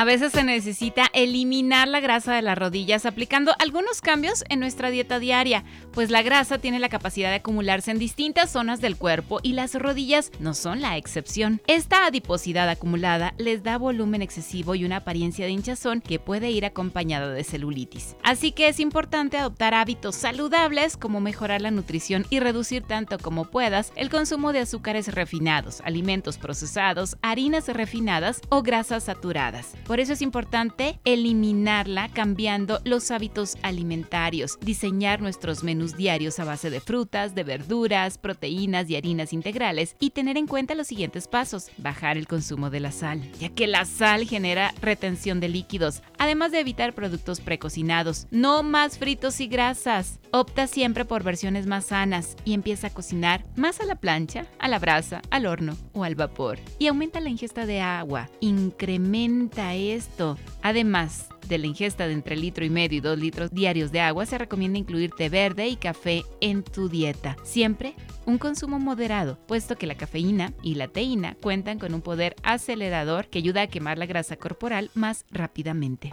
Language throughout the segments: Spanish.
A veces se necesita eliminar la grasa de las rodillas aplicando algunos cambios en nuestra dieta diaria, pues la grasa tiene la capacidad de acumularse en distintas zonas del cuerpo y las rodillas no son la excepción. Esta adiposidad acumulada les da volumen excesivo y una apariencia de hinchazón que puede ir acompañada de celulitis. Así que es importante adoptar hábitos saludables como mejorar la nutrición y reducir tanto como puedas el consumo de azúcares refinados, alimentos procesados, harinas refinadas o grasas saturadas. Por eso es importante eliminarla cambiando los hábitos alimentarios, diseñar nuestros menús diarios a base de frutas, de verduras, proteínas y harinas integrales y tener en cuenta los siguientes pasos. Bajar el consumo de la sal, ya que la sal genera retención de líquidos, además de evitar productos precocinados. No más fritos y grasas. Opta siempre por versiones más sanas y empieza a cocinar más a la plancha, a la brasa, al horno o al vapor. Y aumenta la ingesta de agua. Incrementa esto. Además de la ingesta de entre litro y medio y dos litros diarios de agua, se recomienda incluir té verde y café en tu dieta. Siempre un consumo moderado, puesto que la cafeína y la teína cuentan con un poder acelerador que ayuda a quemar la grasa corporal más rápidamente.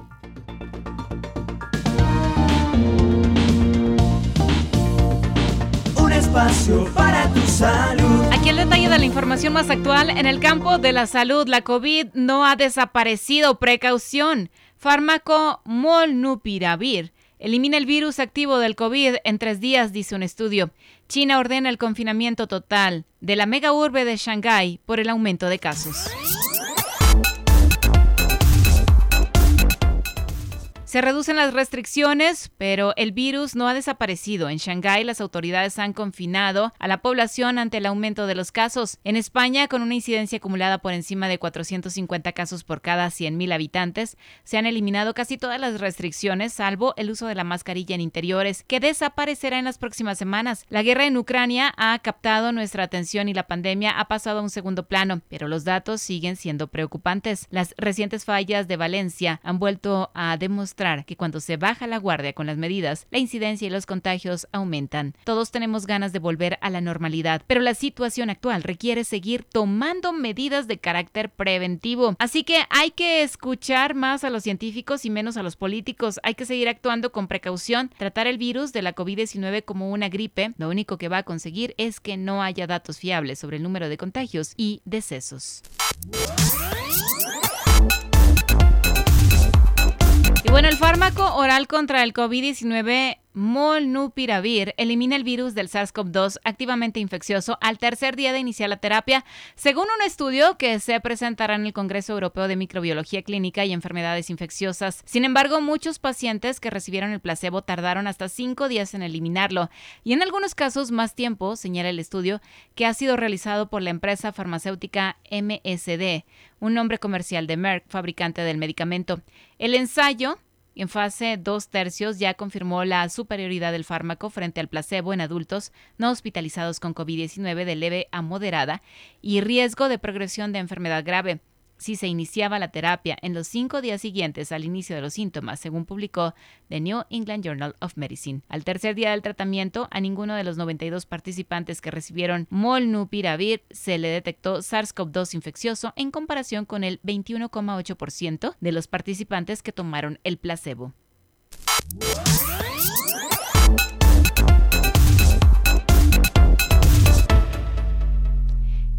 Un espacio para información más actual en el campo de la salud. La COVID no ha desaparecido. Precaución. Fármaco Molnupiravir elimina el virus activo del COVID en tres días, dice un estudio. China ordena el confinamiento total de la mega urbe de Shanghái por el aumento de casos. Se reducen las restricciones, pero el virus no ha desaparecido. En Shanghái las autoridades han confinado a la población ante el aumento de los casos. En España, con una incidencia acumulada por encima de 450 casos por cada 100.000 habitantes, se han eliminado casi todas las restricciones, salvo el uso de la mascarilla en interiores, que desaparecerá en las próximas semanas. La guerra en Ucrania ha captado nuestra atención y la pandemia ha pasado a un segundo plano, pero los datos siguen siendo preocupantes. Las recientes fallas de Valencia han vuelto a demostrar que cuando se baja la guardia con las medidas, la incidencia y los contagios aumentan. Todos tenemos ganas de volver a la normalidad, pero la situación actual requiere seguir tomando medidas de carácter preventivo. Así que hay que escuchar más a los científicos y menos a los políticos. Hay que seguir actuando con precaución, tratar el virus de la COVID-19 como una gripe. Lo único que va a conseguir es que no haya datos fiables sobre el número de contagios y decesos. Bueno, el fármaco oral contra el COVID-19 Molnupiravir elimina el virus del SARS-CoV-2 activamente infeccioso al tercer día de iniciar la terapia, según un estudio que se presentará en el Congreso Europeo de Microbiología Clínica y Enfermedades Infecciosas. Sin embargo, muchos pacientes que recibieron el placebo tardaron hasta cinco días en eliminarlo y en algunos casos más tiempo, señala el estudio, que ha sido realizado por la empresa farmacéutica MSD, un nombre comercial de Merck, fabricante del medicamento. El ensayo en fase 2 tercios ya confirmó la superioridad del fármaco frente al placebo en adultos no hospitalizados con COVID-19 de leve a moderada y riesgo de progresión de enfermedad grave si se iniciaba la terapia en los cinco días siguientes al inicio de los síntomas, según publicó The New England Journal of Medicine. Al tercer día del tratamiento, a ninguno de los 92 participantes que recibieron molnupiravir se le detectó SARS-CoV-2 infeccioso en comparación con el 21,8% de los participantes que tomaron el placebo.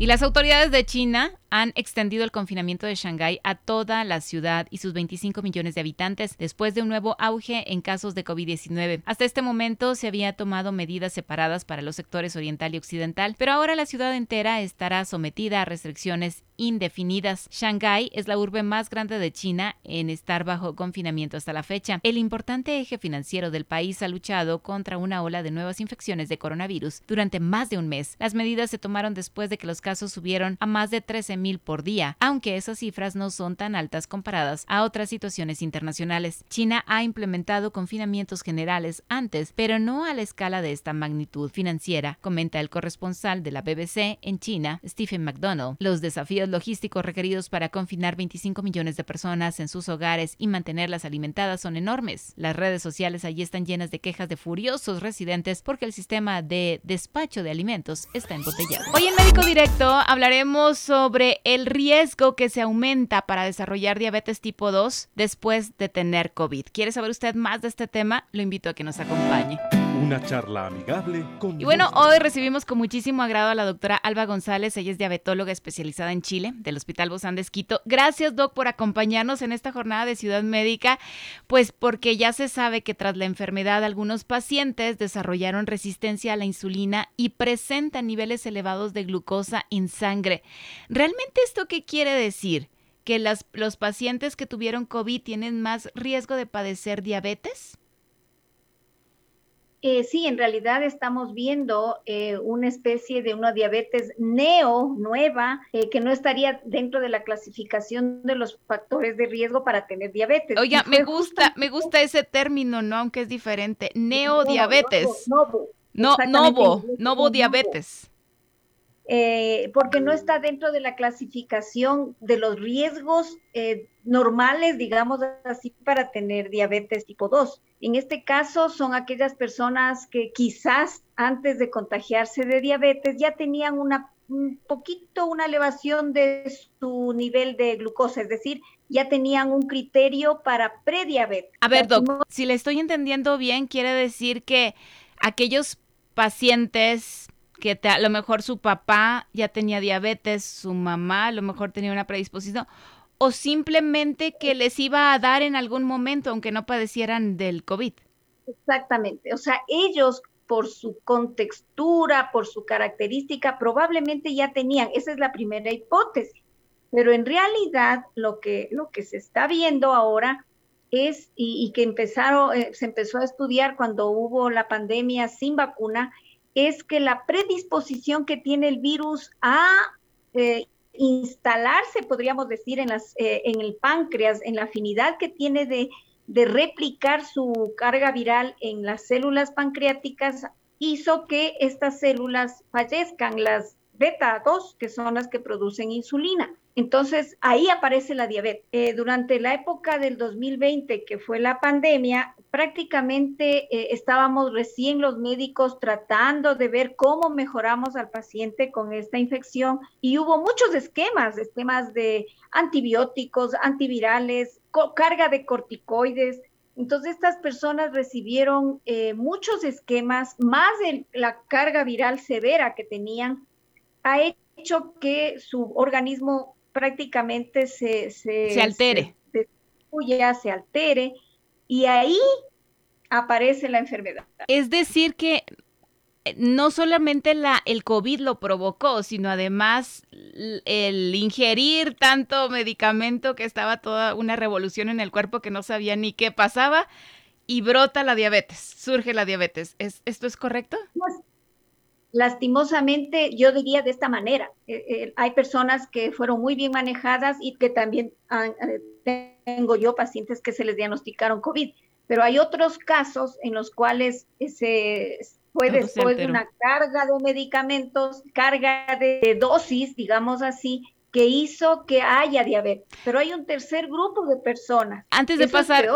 Y las autoridades de China han extendido el confinamiento de Shanghái a toda la ciudad y sus 25 millones de habitantes después de un nuevo auge en casos de COVID-19. Hasta este momento se había tomado medidas separadas para los sectores oriental y occidental, pero ahora la ciudad entera estará sometida a restricciones indefinidas. Shanghái es la urbe más grande de China en estar bajo confinamiento hasta la fecha. El importante eje financiero del país ha luchado contra una ola de nuevas infecciones de coronavirus durante más de un mes. Las medidas se tomaron después de que los casos subieron a más de 13 mil por día, aunque esas cifras no son tan altas comparadas a otras situaciones internacionales. China ha implementado confinamientos generales antes, pero no a la escala de esta magnitud financiera, comenta el corresponsal de la BBC en China, Stephen McDonald. Los desafíos logísticos requeridos para confinar 25 millones de personas en sus hogares y mantenerlas alimentadas son enormes. Las redes sociales allí están llenas de quejas de furiosos residentes porque el sistema de despacho de alimentos está embotellado. Hoy en Médico Directo hablaremos sobre el riesgo que se aumenta para desarrollar diabetes tipo 2 después de tener COVID. ¿Quiere saber usted más de este tema? Lo invito a que nos acompañe. Una charla amigable con... Y bueno, hoy recibimos con muchísimo agrado a la doctora Alba González. Ella es diabetóloga especializada en Chile, del Hospital Bozán de Esquito. Gracias, Doc, por acompañarnos en esta jornada de Ciudad Médica, pues porque ya se sabe que tras la enfermedad algunos pacientes desarrollaron resistencia a la insulina y presentan niveles elevados de glucosa en sangre. ¿Realmente esto qué quiere decir? ¿Que las, los pacientes que tuvieron COVID tienen más riesgo de padecer diabetes? Eh, sí, en realidad estamos viendo eh, una especie de una diabetes neo, nueva, eh, que no estaría dentro de la clasificación de los factores de riesgo para tener diabetes. Oye, me gusta, me gusta ese término, ¿no? Aunque es diferente. Neodiabetes. Novo, no, novo, novo diabetes. Eh, porque no está dentro de la clasificación de los riesgos eh, normales, digamos así, para tener diabetes tipo 2. En este caso son aquellas personas que quizás antes de contagiarse de diabetes ya tenían una, un poquito una elevación de su nivel de glucosa, es decir, ya tenían un criterio para prediabetes. A ver, Doc, si le estoy entendiendo bien, quiere decir que aquellos pacientes que a lo mejor su papá ya tenía diabetes, su mamá a lo mejor tenía una predisposición, o simplemente que les iba a dar en algún momento, aunque no padecieran del COVID. Exactamente, o sea, ellos por su contextura, por su característica, probablemente ya tenían, esa es la primera hipótesis, pero en realidad lo que, lo que se está viendo ahora es, y, que empezaron, eh, se empezó a estudiar cuando hubo la pandemia sin vacuna, es que la predisposición que tiene el virus a eh, instalarse, podríamos decir, en, las, eh, en el páncreas, en la afinidad que tiene de, de replicar su carga viral en las células pancreáticas, hizo que estas células fallezcan, las beta 2, que son las que producen insulina. Entonces, ahí aparece la diabetes. Eh, durante la época del 2020, que fue la pandemia, prácticamente eh, estábamos recién los médicos tratando de ver cómo mejoramos al paciente con esta infección y hubo muchos esquemas, esquemas de antibióticos, antivirales, carga de corticoides. Entonces estas personas recibieron eh, muchos esquemas, más de la carga viral severa que tenían, ha hecho que su organismo prácticamente se, se, altere. Se, se altere y ahí aparece la enfermedad. Es decir, que eh, no solamente la, el COVID lo provocó, sino además el ingerir tanto medicamento que estaba toda una revolución en el cuerpo que no sabía ni qué pasaba y brota la diabetes, surge la diabetes. ¿Es, ¿Esto es correcto? Pues, lastimosamente, yo diría de esta manera, eh, eh, hay personas que fueron muy bien manejadas y que también eh, tengo yo pacientes que se les diagnosticaron COVID, pero hay otros casos en los cuales se puede después de una carga de medicamentos, carga de dosis, digamos así, que hizo que haya diabetes. Pero hay un tercer grupo de personas. Antes de pasar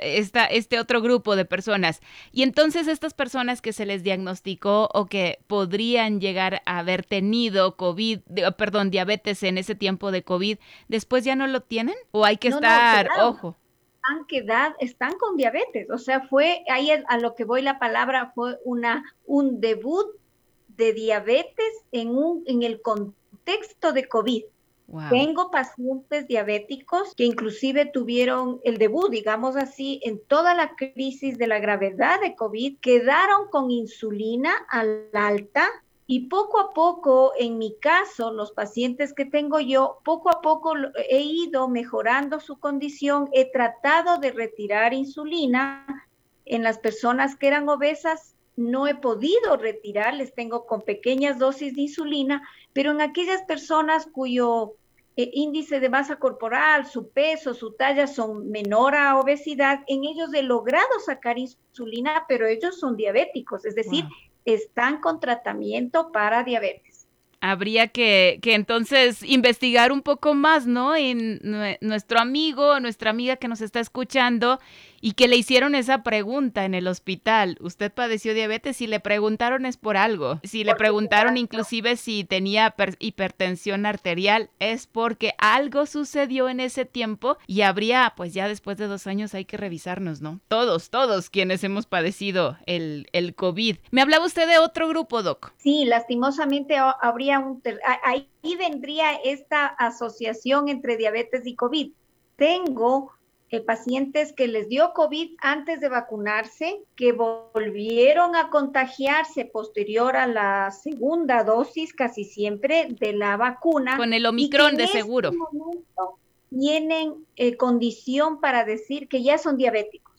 esta, este otro grupo de personas, y entonces estas personas que se les diagnosticó o que podrían llegar a haber tenido COVID, perdón, diabetes en ese tiempo de COVID, ¿después ya no lo tienen? ¿O hay que estar, ojo? Han quedado, están con diabetes, o sea, fue, ahí a lo que voy la palabra, fue una, un debut de diabetes en, un, en el contexto texto de COVID. Tengo pacientes diabéticos que inclusive tuvieron el debut, digamos así, en toda la crisis de la gravedad de COVID, quedaron con insulina al alta y poco a poco, en mi caso, los pacientes que tengo yo, poco a poco he ido mejorando su condición, he tratado de retirar insulina en las personas que eran obesas, no he podido retirar, les tengo con pequeñas dosis de insulina, pero en aquellas personas cuyo eh, índice de masa corporal, su peso, su talla son menor a obesidad, en ellos he logrado sacar insulina, pero ellos son diabéticos, es decir, están con tratamiento para diabetes habría que, que, entonces investigar un poco más, ¿no? En nuestro amigo, nuestra amiga que nos está escuchando y que le hicieron esa pregunta en el hospital. ¿Usted padeció diabetes? Si le preguntaron es por algo. Si le preguntaron inclusive si tenía hipertensión arterial, es porque algo sucedió en ese tiempo y habría, pues ya después de dos años hay que revisarnos, ¿no? Todos, todos quienes hemos padecido el, el COVID. Me hablaba usted de otro grupo, Doc. Sí, lastimosamente habría un... Ahí vendría esta asociación entre diabetes y COVID. Tengo eh, pacientes que les dio COVID antes de vacunarse, que volvieron a contagiarse posterior a la segunda dosis, casi siempre, de la vacuna. Con el Omicron de este seguro. tienen eh, condición para decir que ya son diabéticos.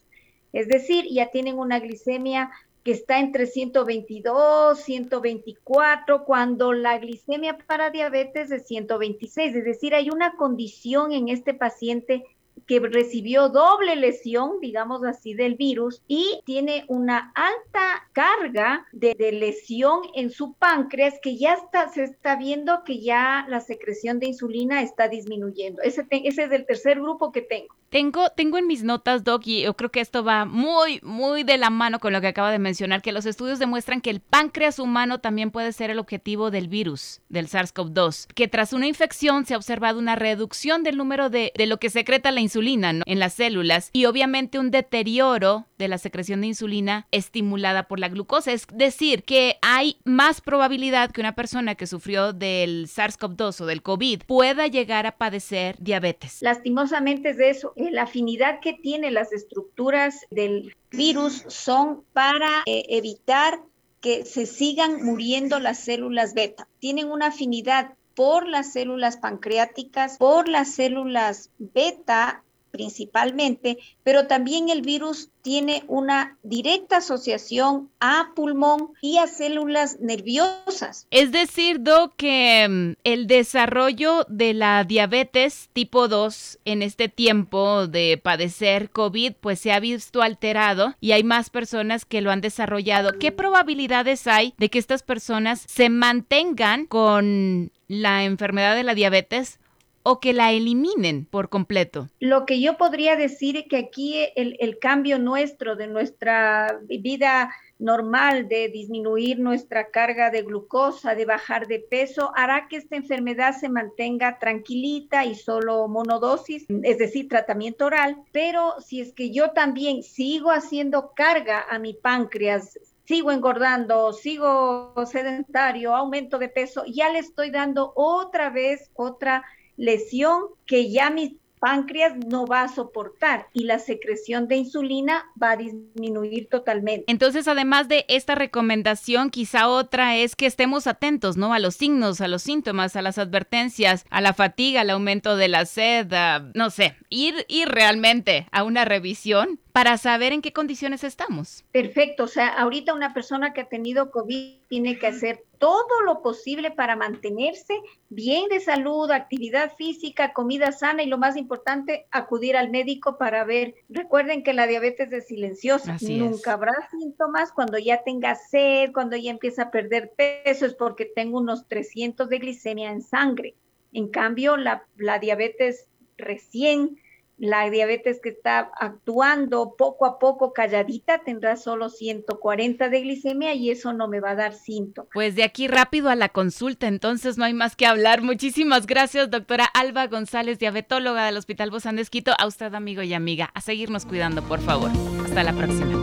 Es decir, ya tienen una glicemia que está entre 122, 124, cuando la glicemia para diabetes es 126. Es decir, hay una condición en este paciente que recibió doble lesión, digamos así, del virus y tiene una alta carga de, lesión en su páncreas que ya está, se está viendo que ya la secreción de insulina está disminuyendo. Ese, ese es el tercer grupo que tengo. Tengo, tengo en mis notas, Doc, y yo creo que esto va muy, muy de la mano con lo que acaba de mencionar, que los estudios demuestran que el páncreas humano también puede ser el objetivo del virus, del SARS-CoV-2, que tras una infección se ha observado una reducción del número de, de lo que secreta la insulina en las células y obviamente un deterioro de la secreción de insulina estimulada por la glucosa. Es decir, que hay más probabilidad que una persona que sufrió del SARS-CoV-2 o del COVID pueda llegar a padecer diabetes. Lastimosamente es de eso la afinidad que tienen las estructuras del virus son para eh, evitar que se sigan muriendo las células beta. Tienen una afinidad por las células pancreáticas, por las células beta principalmente, pero también el virus tiene una directa asociación a pulmón y a células nerviosas. Es decir, Do, que mm, el desarrollo de la diabetes tipo 2 en este tiempo de padecer COVID, pues se ha visto alterado y hay más personas que lo han desarrollado. ¿Qué probabilidades hay de que estas personas se mantengan con la enfermedad de la diabetes o que la eliminen por completo? Lo que yo podría decir es que aquí el, el cambio nuestro de nuestra vida normal de disminuir nuestra carga de glucosa, de bajar de peso, hará que esta enfermedad se mantenga tranquilita y solo monodosis, es decir, tratamiento oral. Pero si es que yo también sigo haciendo carga a mi páncreas, sigo engordando, sigo sedentario, aumento de peso, ya le estoy dando otra vez otra lesión que ya mi páncreas no va a soportar y la secreción de insulina va a disminuir totalmente. Entonces, además de esta recomendación, quizá otra es que estemos atentos, ¿no? A los signos, a los síntomas, a las advertencias, a la fatiga, al aumento de la sed, no sé, ir, ir realmente a una revisión para saber en qué condiciones estamos. Perfecto, o sea, ahorita una persona que ha tenido COVID tiene que hacer todo lo posible para mantenerse bien de salud, actividad física, comida sana y lo más importante, acudir al médico para ver. Recuerden que la diabetes es silenciosa, nunca habrá síntomas cuando ya tenga sed, cuando ya empieza a perder peso, es porque tengo unos 300 de glicemia en sangre. En cambio, la, la diabetes recién la diabetes que está actuando poco a poco calladita tendrá solo 140 de glicemia y eso no me va a dar síntomas. Pues de aquí rápido a la consulta, entonces no hay más que hablar. Muchísimas gracias, doctora Alba González, diabetóloga del Hospital Bozán de Esquito. A usted, amigo y amiga, a seguirnos cuidando, por favor. Hasta la próxima.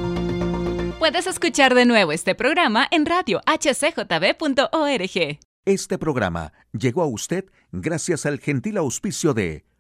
Puedes escuchar de nuevo este programa en radio hcjb.org. Este programa llegó a usted gracias al gentil auspicio de